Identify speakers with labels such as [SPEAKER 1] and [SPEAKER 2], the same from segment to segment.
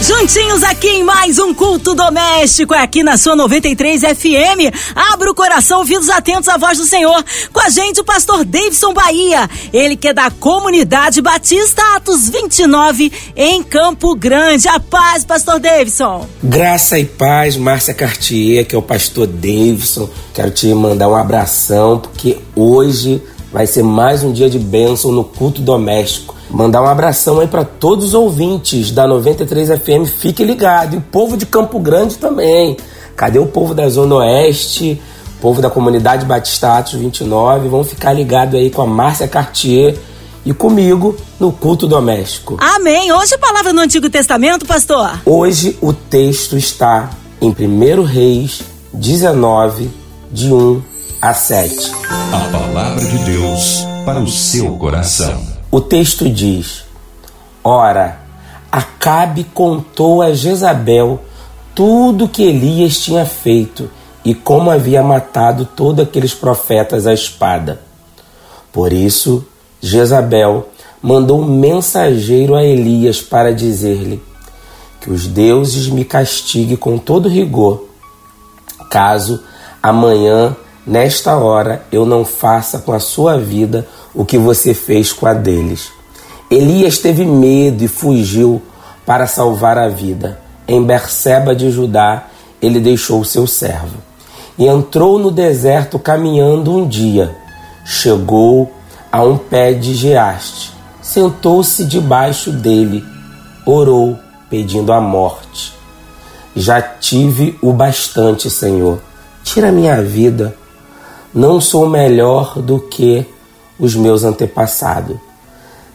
[SPEAKER 1] Juntinhos aqui em mais um culto doméstico, é aqui na sua 93 FM. Abra o coração, ouvidos atentos à voz do Senhor. Com a gente o pastor Davidson Bahia, ele que é da comunidade Batista Atos 29 em Campo Grande. A paz, pastor Davidson.
[SPEAKER 2] Graça e paz, Márcia Cartier, que é o pastor Davidson. Quero te mandar um abração, porque hoje vai ser mais um dia de bênção no culto doméstico. Mandar um abração aí para todos os ouvintes da 93 FM, fique ligado. E o povo de Campo Grande também. Cadê o povo da Zona Oeste? O povo da comunidade Batista Atos 29. Vão ficar ligado aí com a Márcia Cartier e comigo no culto doméstico.
[SPEAKER 1] Amém. Hoje a palavra no Antigo Testamento, pastor.
[SPEAKER 2] Hoje o texto está em 1 Reis 19, de 1 a 7.
[SPEAKER 3] A palavra de Deus para o seu coração.
[SPEAKER 2] O texto diz: Ora, Acabe contou a Jezabel tudo que Elias tinha feito e como havia matado todos aqueles profetas à espada. Por isso, Jezabel mandou um mensageiro a Elias para dizer-lhe: Que os deuses me castiguem com todo rigor, caso amanhã, nesta hora, eu não faça com a sua vida o que você fez com a deles. Elias teve medo e fugiu para salvar a vida. Em Berseba de Judá, ele deixou seu servo. E entrou no deserto caminhando um dia. Chegou a um pé de geaste. Sentou-se debaixo dele. Orou, pedindo a morte. Já tive o bastante, Senhor. Tira minha vida. Não sou melhor do que os meus antepassados.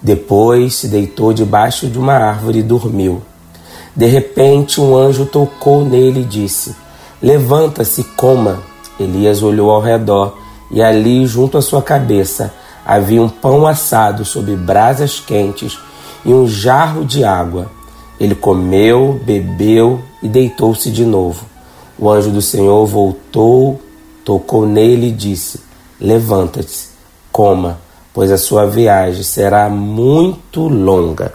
[SPEAKER 2] Depois se deitou debaixo de uma árvore e dormiu. De repente, um anjo tocou nele e disse: Levanta-se coma. Elias olhou ao redor e ali, junto à sua cabeça, havia um pão assado sob brasas quentes e um jarro de água. Ele comeu, bebeu e deitou-se de novo. O anjo do Senhor voltou, tocou nele e disse: Levanta-te coma, pois a sua viagem será muito longa.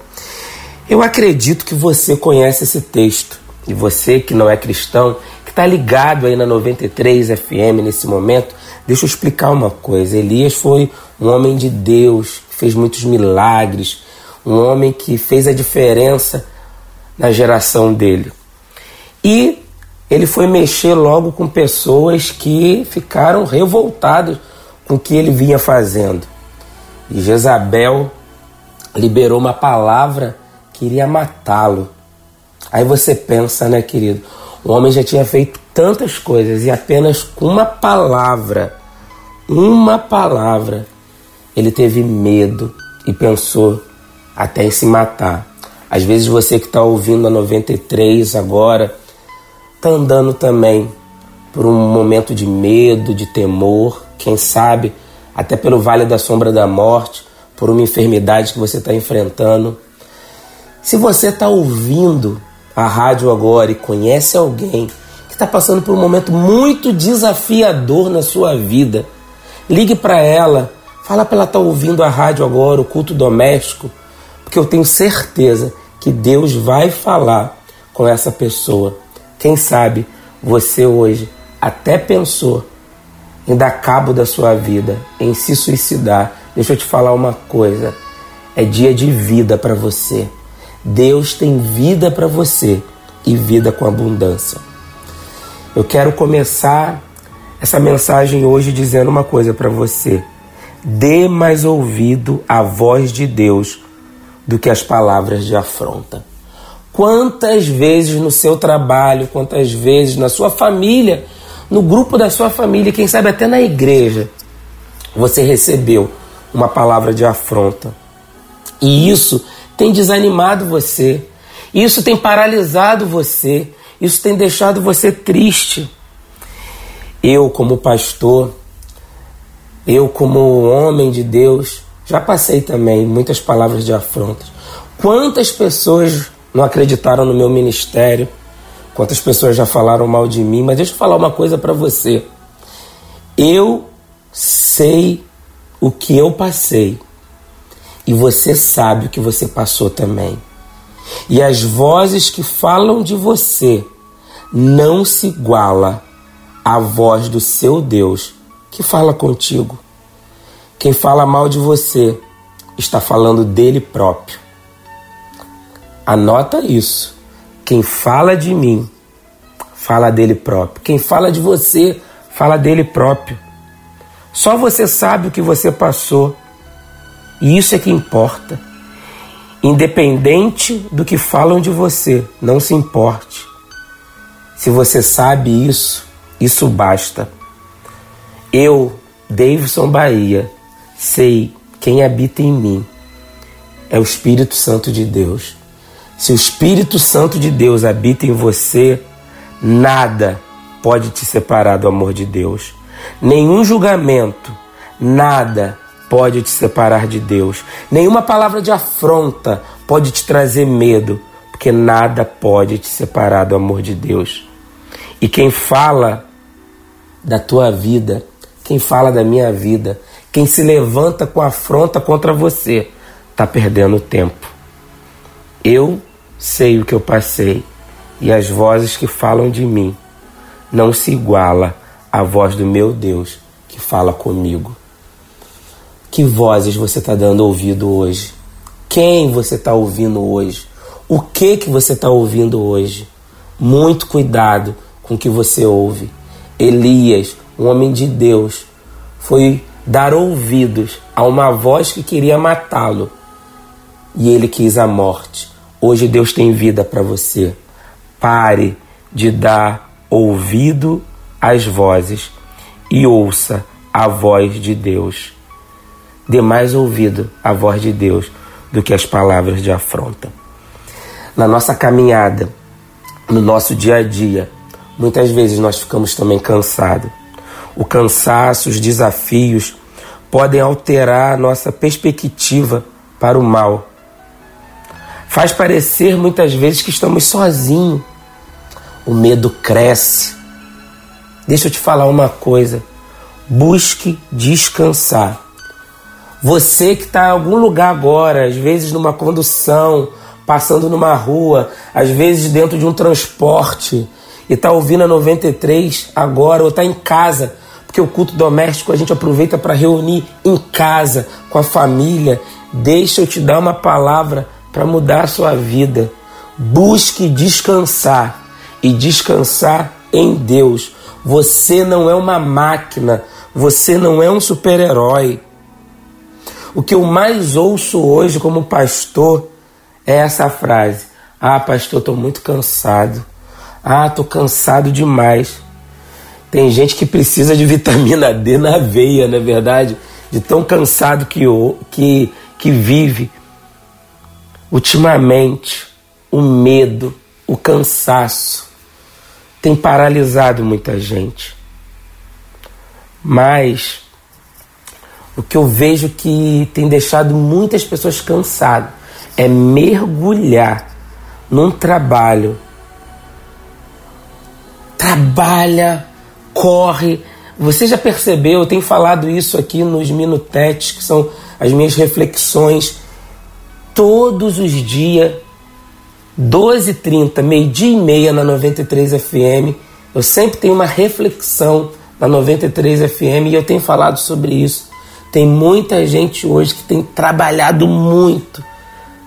[SPEAKER 2] Eu acredito que você conhece esse texto e você que não é cristão, que está ligado aí na 93 FM nesse momento, deixa eu explicar uma coisa. Elias foi um homem de Deus, fez muitos milagres, um homem que fez a diferença na geração dele. E ele foi mexer logo com pessoas que ficaram revoltadas com o que ele vinha fazendo. E Jezabel liberou uma palavra que iria matá-lo. Aí você pensa, né, querido? O homem já tinha feito tantas coisas e apenas com uma palavra, uma palavra, ele teve medo e pensou até em se matar. Às vezes você que está ouvindo a 93 agora, está andando também por um momento de medo, de temor, quem sabe até pelo vale da sombra da morte, por uma enfermidade que você está enfrentando. Se você está ouvindo a rádio agora e conhece alguém que está passando por um momento muito desafiador na sua vida, ligue para ela, fala para ela estar tá ouvindo a rádio agora, o culto doméstico, porque eu tenho certeza que Deus vai falar com essa pessoa. Quem sabe você hoje até pensou em dar cabo da sua vida, em se suicidar, deixa eu te falar uma coisa: é dia de vida para você. Deus tem vida para você e vida com abundância. Eu quero começar essa mensagem hoje dizendo uma coisa para você. Dê mais ouvido à voz de Deus do que as palavras de afronta. Quantas vezes no seu trabalho, quantas vezes na sua família, no grupo da sua família, quem sabe até na igreja, você recebeu uma palavra de afronta. E isso tem desanimado você, isso tem paralisado você, isso tem deixado você triste. Eu, como pastor, eu, como homem de Deus, já passei também muitas palavras de afronta. Quantas pessoas não acreditaram no meu ministério? quantas pessoas já falaram mal de mim, mas deixa eu falar uma coisa para você. Eu sei o que eu passei e você sabe o que você passou também. E as vozes que falam de você não se iguala à voz do seu Deus que fala contigo. Quem fala mal de você está falando dele próprio. Anota isso. Quem fala de mim, fala dele próprio. Quem fala de você, fala dele próprio. Só você sabe o que você passou. E isso é que importa. Independente do que falam de você, não se importe. Se você sabe isso, isso basta. Eu, Davidson Bahia, sei quem habita em mim. É o Espírito Santo de Deus. Se o Espírito Santo de Deus habita em você, nada pode te separar do amor de Deus. Nenhum julgamento, nada pode te separar de Deus. Nenhuma palavra de afronta pode te trazer medo, porque nada pode te separar do amor de Deus. E quem fala da tua vida, quem fala da minha vida, quem se levanta com afronta contra você, está perdendo tempo. Eu sei o que eu passei e as vozes que falam de mim não se iguala à voz do meu Deus que fala comigo. Que vozes você está dando ouvido hoje? Quem você está ouvindo hoje? O que que você está ouvindo hoje? Muito cuidado com o que você ouve. Elias, um homem de Deus, foi dar ouvidos a uma voz que queria matá-lo e ele quis a morte. Hoje Deus tem vida para você. Pare de dar ouvido às vozes e ouça a voz de Deus. Dê mais ouvido à voz de Deus do que as palavras de afronta. Na nossa caminhada, no nosso dia a dia, muitas vezes nós ficamos também cansados. O cansaço, os desafios podem alterar a nossa perspectiva para o mal. Faz parecer muitas vezes que estamos sozinhos. O medo cresce. Deixa eu te falar uma coisa. Busque descansar. Você que está em algum lugar agora, às vezes numa condução, passando numa rua, às vezes dentro de um transporte, e está ouvindo a 93 agora, ou está em casa porque o culto doméstico a gente aproveita para reunir em casa, com a família. Deixa eu te dar uma palavra para mudar a sua vida. Busque descansar e descansar em Deus. Você não é uma máquina, você não é um super-herói. O que eu mais ouço hoje como pastor é essa frase: Ah, pastor, estou muito cansado. Ah, estou cansado demais. Tem gente que precisa de vitamina D na veia, não é verdade? De tão cansado que, que, que vive. Ultimamente, o medo, o cansaço tem paralisado muita gente. Mas o que eu vejo que tem deixado muitas pessoas cansadas é mergulhar num trabalho. Trabalha corre. Você já percebeu, eu tenho falado isso aqui nos minutetes, que são as minhas reflexões, todos os dias, 12h30, meio-dia e meia na 93 FM. Eu sempre tenho uma reflexão na 93 FM e eu tenho falado sobre isso. Tem muita gente hoje que tem trabalhado muito,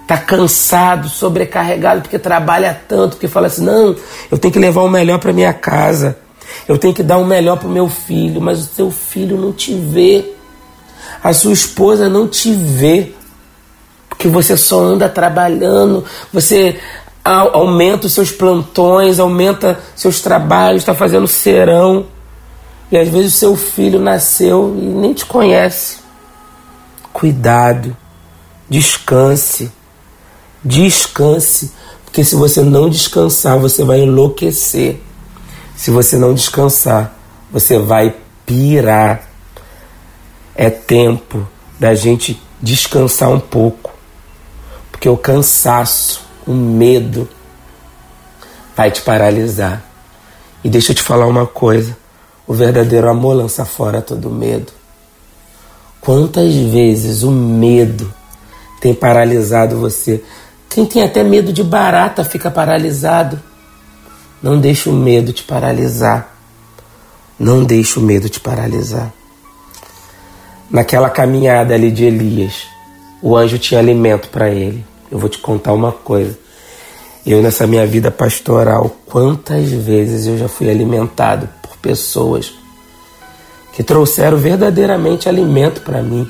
[SPEAKER 2] tá cansado, sobrecarregado porque trabalha tanto, porque fala assim: não, eu tenho que levar o melhor para minha casa. Eu tenho que dar o melhor para o meu filho, mas o seu filho não te vê. A sua esposa não te vê. Porque você só anda trabalhando, você aumenta os seus plantões, aumenta seus trabalhos, está fazendo serão. E às vezes o seu filho nasceu e nem te conhece. Cuidado, descanse, descanse, porque se você não descansar, você vai enlouquecer. Se você não descansar, você vai pirar. É tempo da gente descansar um pouco, porque o cansaço, o medo, vai te paralisar. E deixa eu te falar uma coisa: o verdadeiro amor lança fora todo medo. Quantas vezes o medo tem paralisado você? Quem tem até medo de barata fica paralisado. Não deixe o medo te paralisar. Não deixe o medo te paralisar. Naquela caminhada ali de Elias, o anjo tinha alimento para ele. Eu vou te contar uma coisa. Eu, nessa minha vida pastoral, quantas vezes eu já fui alimentado por pessoas que trouxeram verdadeiramente alimento para mim.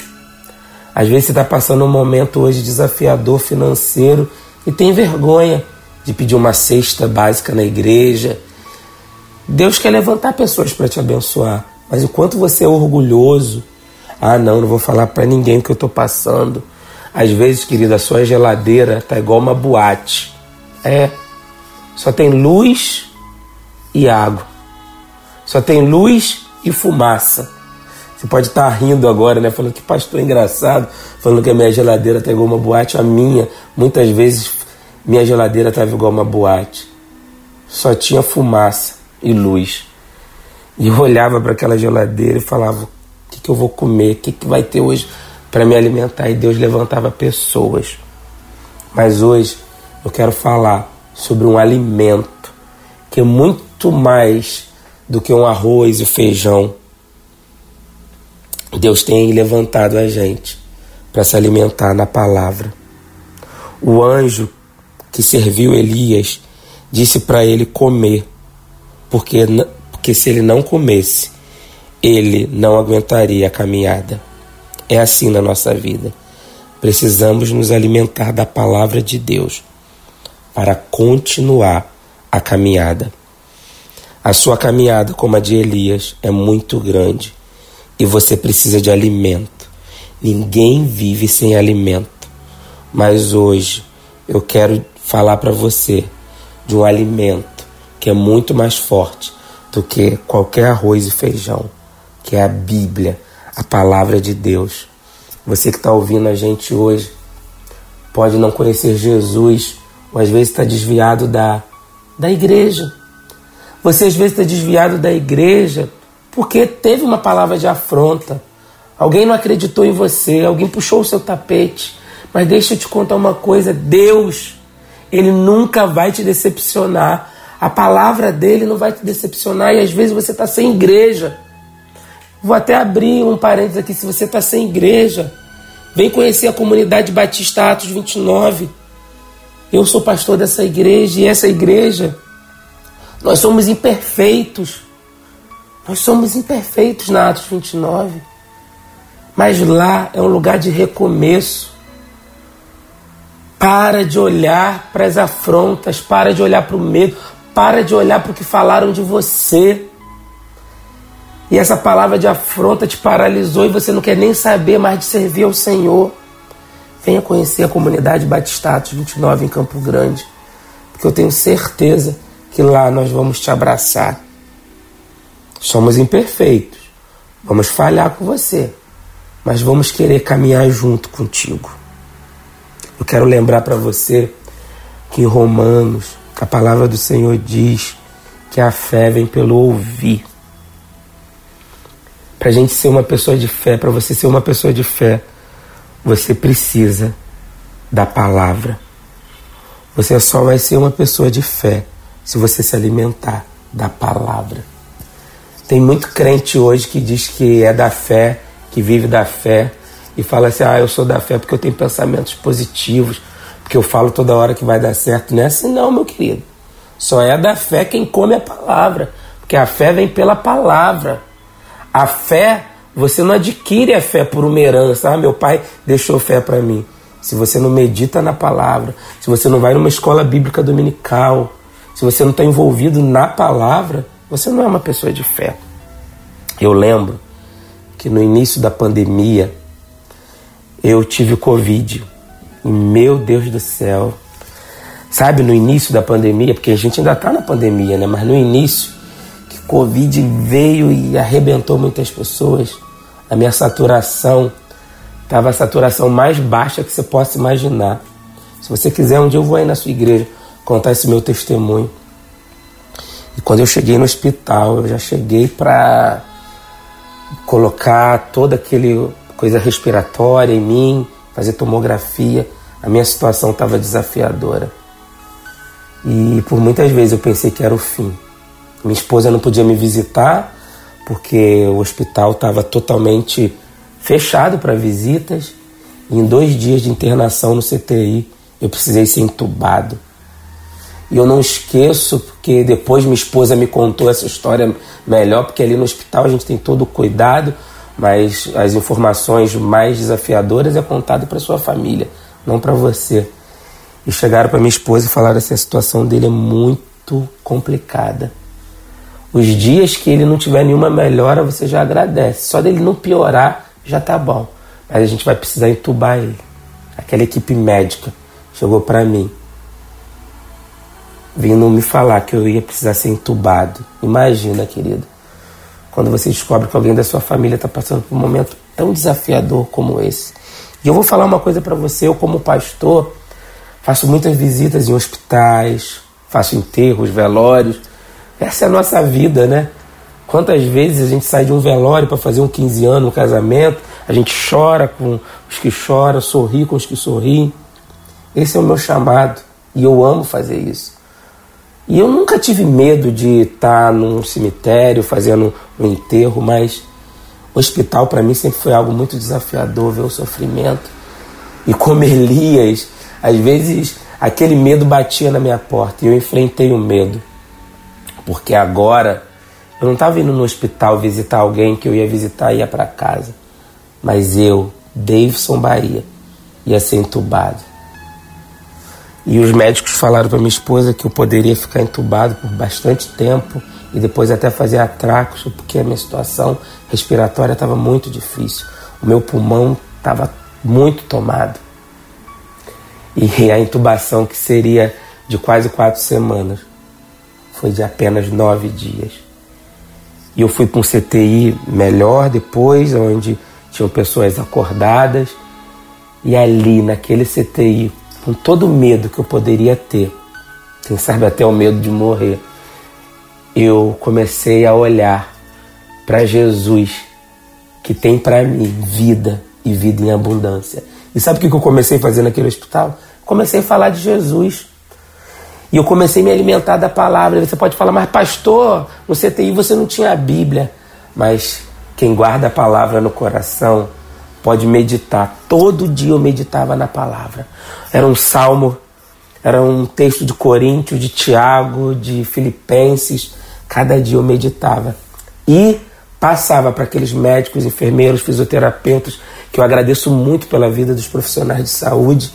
[SPEAKER 2] Às vezes você está passando um momento hoje desafiador financeiro e tem vergonha de pedir uma cesta básica na igreja. Deus quer levantar pessoas para te abençoar, mas o quanto você é orgulhoso. Ah, não, não vou falar para ninguém o que eu estou passando. Às vezes, querida, a sua geladeira tá igual uma boate. É. Só tem luz e água. Só tem luz e fumaça. Você pode estar tá rindo agora, né? Falando que pastor engraçado, falando que a minha geladeira tá igual uma boate. A minha, muitas vezes, minha geladeira estava igual uma boate. Só tinha fumaça e luz. E eu olhava para aquela geladeira e falava: o que, que eu vou comer? O que, que vai ter hoje? Para me alimentar e Deus levantava pessoas. Mas hoje eu quero falar sobre um alimento que é muito mais do que um arroz e feijão. Deus tem levantado a gente para se alimentar na palavra. O anjo que serviu Elias disse para ele comer, porque, porque se ele não comesse, ele não aguentaria a caminhada. É assim na nossa vida. Precisamos nos alimentar da palavra de Deus para continuar a caminhada. A sua caminhada, como a de Elias, é muito grande e você precisa de alimento. Ninguém vive sem alimento. Mas hoje eu quero falar para você de um alimento que é muito mais forte do que qualquer arroz e feijão, que é a Bíblia a palavra de Deus. Você que está ouvindo a gente hoje pode não conhecer Jesus, ou às vezes está desviado da, da igreja. Você às vezes está desviado da igreja porque teve uma palavra de afronta. Alguém não acreditou em você, alguém puxou o seu tapete. Mas deixa eu te contar uma coisa: Deus, Ele nunca vai te decepcionar. A palavra dele não vai te decepcionar e às vezes você está sem igreja. Vou até abrir um parênteses aqui. Se você está sem igreja, vem conhecer a comunidade Batista Atos 29. Eu sou pastor dessa igreja e essa igreja, nós somos imperfeitos. Nós somos imperfeitos na Atos 29. Mas lá é um lugar de recomeço. Para de olhar para as afrontas, para de olhar para o medo, para de olhar para o que falaram de você e essa palavra de afronta te paralisou e você não quer nem saber mais de servir ao Senhor, venha conhecer a comunidade Batistatos 29 em Campo Grande, porque eu tenho certeza que lá nós vamos te abraçar. Somos imperfeitos, vamos falhar com você, mas vamos querer caminhar junto contigo. Eu quero lembrar para você que em Romanos a palavra do Senhor diz que a fé vem pelo ouvir para a gente ser uma pessoa de fé, para você ser uma pessoa de fé, você precisa da palavra. Você só vai ser uma pessoa de fé se você se alimentar da palavra. Tem muito crente hoje que diz que é da fé, que vive da fé e fala assim: ah, eu sou da fé porque eu tenho pensamentos positivos, porque eu falo toda hora que vai dar certo. Não é assim, não, meu querido. Só é da fé quem come a palavra, porque a fé vem pela palavra. A fé, você não adquire a fé por uma herança. Ah, meu pai deixou fé para mim. Se você não medita na palavra, se você não vai numa escola bíblica dominical, se você não está envolvido na palavra, você não é uma pessoa de fé. Eu lembro que no início da pandemia eu tive Covid. Meu Deus do céu. Sabe, no início da pandemia, porque a gente ainda está na pandemia, né? Mas no início Covid veio e arrebentou muitas pessoas. A minha saturação estava a saturação mais baixa que você possa imaginar. Se você quiser, um dia eu vou aí na sua igreja contar esse meu testemunho. E quando eu cheguei no hospital, eu já cheguei para colocar toda aquele coisa respiratória em mim, fazer tomografia. A minha situação estava desafiadora. E por muitas vezes eu pensei que era o fim. Minha esposa não podia me visitar porque o hospital estava totalmente fechado para visitas. E em dois dias de internação no CTI, eu precisei ser entubado. E eu não esqueço, porque depois minha esposa me contou essa história melhor, porque ali no hospital a gente tem todo o cuidado, mas as informações mais desafiadoras é contado para sua família, não para você. E chegaram para minha esposa e falaram assim: a situação dele é muito complicada. Os dias que ele não tiver nenhuma melhora, você já agradece. Só dele não piorar, já tá bom. Mas a gente vai precisar entubar ele. Aquela equipe médica chegou para mim, vindo me falar que eu ia precisar ser entubado. Imagina, querido, quando você descobre que alguém da sua família está passando por um momento tão desafiador como esse. E eu vou falar uma coisa para você, eu como pastor, faço muitas visitas em hospitais, faço enterros, velórios. Essa é a nossa vida, né? Quantas vezes a gente sai de um velório para fazer um 15 anos, um casamento, a gente chora com os que choram, sorri com os que sorriem. Esse é o meu chamado e eu amo fazer isso. E eu nunca tive medo de estar num cemitério fazendo um enterro, mas o hospital para mim sempre foi algo muito desafiador, ver o sofrimento. E como Elias, às vezes aquele medo batia na minha porta e eu enfrentei o medo. Porque agora eu não estava indo no hospital visitar alguém que eu ia visitar e ia para casa. Mas eu, Davidson Bahia, ia ser entubado. E os médicos falaram para minha esposa que eu poderia ficar entubado por bastante tempo e depois até fazer atracos, porque a minha situação respiratória estava muito difícil. O meu pulmão estava muito tomado. E a intubação, que seria de quase quatro semanas, foi de apenas nove dias. E eu fui para um CTI melhor depois, onde tinham pessoas acordadas. E ali, naquele CTI, com todo o medo que eu poderia ter, quem sabe até o medo de morrer, eu comecei a olhar para Jesus, que tem para mim vida e vida em abundância. E sabe o que eu comecei a fazer naquele hospital? Comecei a falar de Jesus. E eu comecei a me alimentar da palavra. Você pode falar, mas pastor, no CTI você não tinha a Bíblia. Mas quem guarda a palavra no coração pode meditar. Todo dia eu meditava na palavra. Era um salmo, era um texto de Coríntios, de Tiago, de Filipenses. Cada dia eu meditava. E passava para aqueles médicos, enfermeiros, fisioterapeutas, que eu agradeço muito pela vida dos profissionais de saúde.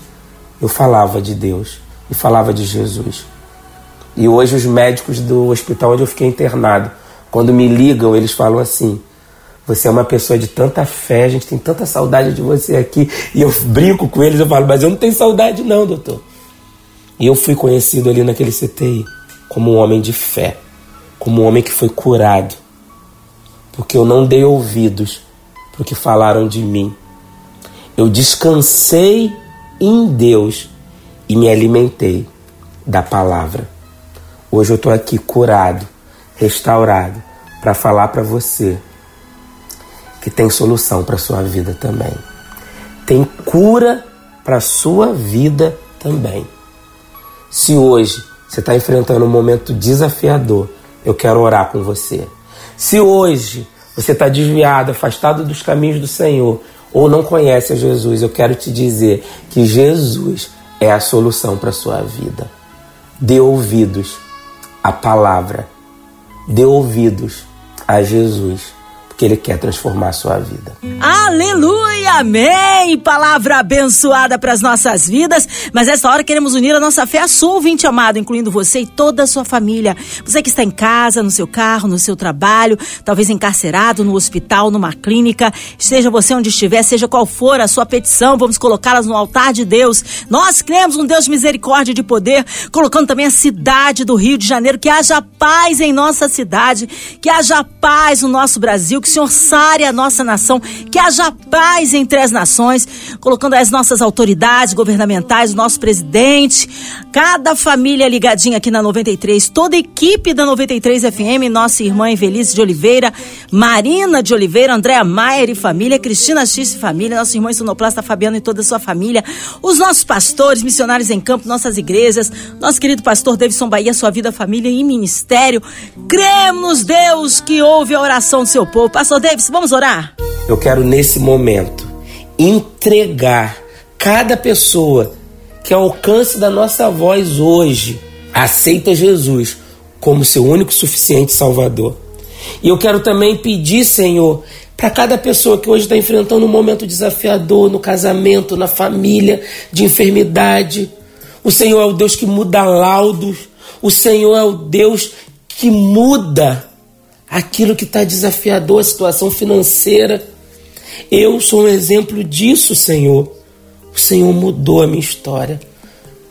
[SPEAKER 2] Eu falava de Deus e falava de Jesus. E hoje os médicos do hospital onde eu fiquei internado, quando me ligam, eles falam assim: você é uma pessoa de tanta fé, a gente tem tanta saudade de você aqui. E eu brinco com eles, eu falo, mas eu não tenho saudade, não, doutor. E eu fui conhecido ali naquele CTI como um homem de fé, como um homem que foi curado, porque eu não dei ouvidos para o que falaram de mim. Eu descansei em Deus e me alimentei da palavra. Hoje eu estou aqui curado, restaurado, para falar para você que tem solução para sua vida também. Tem cura para sua vida também. Se hoje você está enfrentando um momento desafiador, eu quero orar com você. Se hoje você está desviado, afastado dos caminhos do Senhor, ou não conhece a Jesus, eu quero te dizer que Jesus é a solução para a sua vida. Dê ouvidos à palavra, dê ouvidos a Jesus que Ele quer transformar a sua vida.
[SPEAKER 1] Aleluia, amém! Palavra abençoada para as nossas vidas. Mas nessa hora queremos unir a nossa fé a sua ouvinte amado, incluindo você e toda a sua família. Você que está em casa, no seu carro, no seu trabalho, talvez encarcerado, no hospital, numa clínica, seja você onde estiver, seja qual for a sua petição, vamos colocá-las no altar de Deus. Nós cremos um Deus de misericórdia e de poder, colocando também a cidade do Rio de Janeiro, que haja paz em nossa cidade, que haja paz no nosso Brasil, que o Senhor sare a nossa nação, que haja paz entre as nações. colocando as nossas autoridades governamentais, o nosso presidente, cada família ligadinha aqui na 93, toda a equipe da 93 FM, nossa irmã Evelise de Oliveira, Marina de Oliveira, Andréa Maier e família, Cristina X e família, nosso irmão Sonoplasta Fabiano e toda a sua família, os nossos pastores, missionários em campo, nossas igrejas, nosso querido pastor Davidson Bahia, sua vida, família e ministério. Cremos, Deus, que ouve a oração do seu povo. Pastor Davis, vamos orar?
[SPEAKER 2] Eu quero nesse momento entregar cada pessoa que ao alcance da nossa voz hoje aceita Jesus como seu único suficiente Salvador. E eu quero também pedir, Senhor, para cada pessoa que hoje está enfrentando um momento desafiador no casamento, na família, de enfermidade. O Senhor é o Deus que muda laudos. O Senhor é o Deus que muda aquilo que está desafiador, a situação financeira. Eu sou um exemplo disso, Senhor. O Senhor mudou a minha história.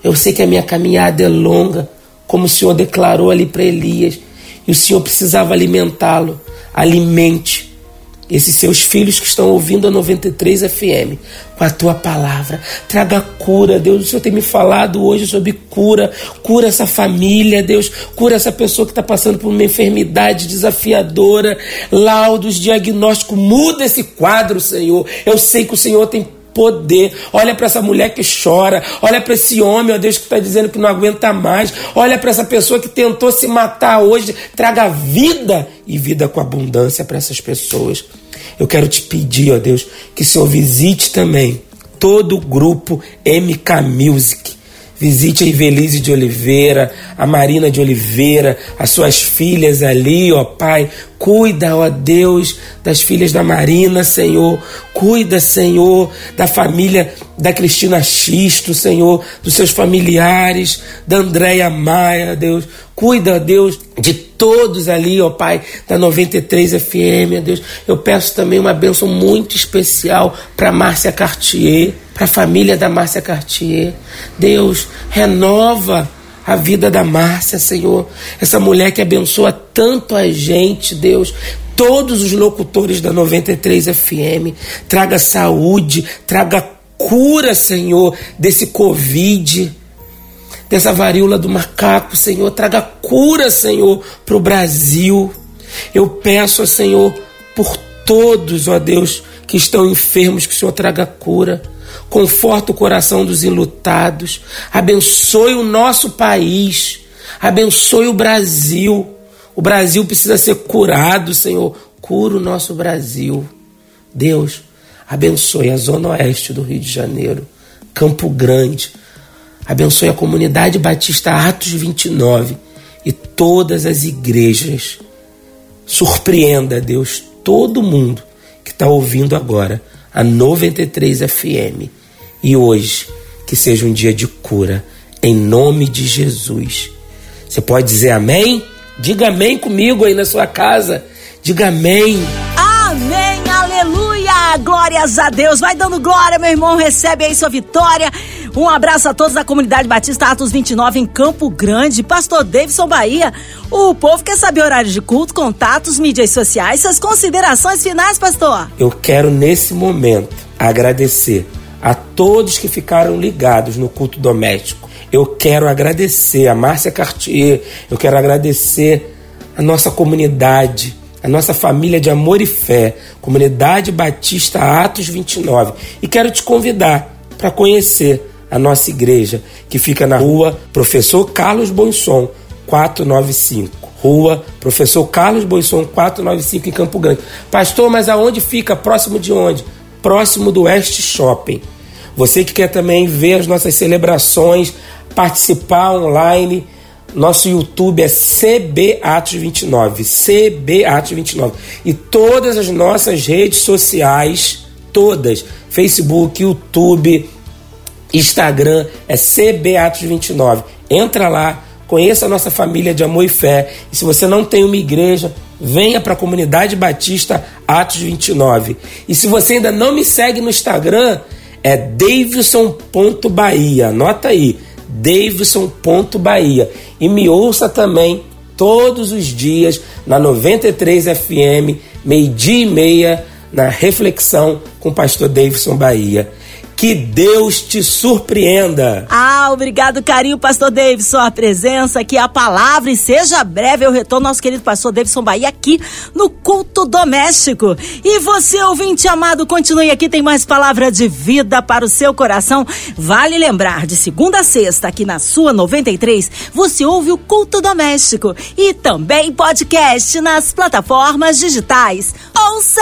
[SPEAKER 2] Eu sei que a minha caminhada é longa, como o Senhor declarou ali para Elias, e o Senhor precisava alimentá-lo. Alimente esses seus filhos que estão ouvindo a 93 FM com a tua palavra. Traga cura, Deus. O Senhor tem me falado hoje sobre cura. Cura essa família, Deus. Cura essa pessoa que está passando por uma enfermidade desafiadora. Laudos, diagnóstico. Muda esse quadro, Senhor. Eu sei que o Senhor tem poder. Olha para essa mulher que chora. Olha para esse homem, ó Deus, que está dizendo que não aguenta mais. Olha para essa pessoa que tentou se matar hoje. Traga vida e vida com abundância para essas pessoas. Eu quero te pedir, ó Deus, que o Senhor visite também todo o grupo MK Music Visite a Ivelise de Oliveira, a Marina de Oliveira, as suas filhas ali, ó Pai. Cuida, ó Deus, das filhas da Marina, Senhor. Cuida, Senhor, da família da Cristina Xisto, Senhor, dos seus familiares, da Andréia Maia, Deus. Cuida, Deus, de todos ali, ó Pai, da 93 FM, ó Deus. Eu peço também uma bênção muito especial para Márcia Cartier, para a família da Márcia Cartier. Deus, renova a vida da Márcia, Senhor. Essa mulher que abençoa tanto a gente, Deus. Todos os locutores da 93 FM. Traga saúde, traga cura, Senhor, desse Covid dessa varíola do macaco, Senhor. Traga cura, Senhor, para o Brasil. Eu peço, Senhor, por todos, ó Deus, que estão enfermos, que o Senhor traga cura. Conforta o coração dos enlutados. Abençoe o nosso país. Abençoe o Brasil. O Brasil precisa ser curado, Senhor. Cura o nosso Brasil. Deus, abençoe a zona oeste do Rio de Janeiro, Campo Grande, Abençoe a comunidade batista Atos 29 e todas as igrejas. Surpreenda, Deus, todo mundo que está ouvindo agora a 93 FM. E hoje, que seja um dia de cura, em nome de Jesus. Você pode dizer amém? Diga amém comigo aí na sua casa. Diga amém.
[SPEAKER 1] Amém, aleluia, glórias a Deus. Vai dando glória, meu irmão, recebe aí sua vitória. Um abraço a todos da comunidade Batista Atos 29 em Campo Grande. Pastor Davidson Bahia. O povo quer saber horários de culto, contatos, mídias sociais, suas considerações finais, pastor.
[SPEAKER 2] Eu quero nesse momento agradecer a todos que ficaram ligados no culto doméstico. Eu quero agradecer a Márcia Cartier, eu quero agradecer a nossa comunidade, a nossa família de amor e fé, Comunidade Batista Atos 29. E quero te convidar para conhecer a nossa igreja, que fica na rua Professor Carlos Bonson, 495. Rua Professor Carlos Bonson, 495 em Campo Grande. Pastor, mas aonde fica? Próximo de onde? Próximo do West Shopping. Você que quer também ver as nossas celebrações, participar online, nosso YouTube é CB Atos 29, CB Atos 29. E todas as nossas redes sociais, todas, Facebook, YouTube, Instagram é CBAtos29. Entra lá, conheça a nossa família de amor e fé. E se você não tem uma igreja, venha para a comunidade batista Atos 29. E se você ainda não me segue no Instagram, é davidson.bahia. Anota aí, davidson.bahia. E me ouça também todos os dias na 93 FM, meio-dia e meia, na reflexão com o pastor Davidson Bahia. Que Deus te surpreenda.
[SPEAKER 1] Ah, obrigado, carinho, pastor Davidson, a presença aqui, a palavra e seja breve eu retorno nosso querido pastor Davidson Bahia aqui no culto doméstico. E você, ouvinte amado, continue aqui, tem mais palavra de vida para o seu coração. Vale lembrar, de segunda a sexta, aqui na sua 93, você ouve o culto doméstico e também podcast nas plataformas digitais. Ouça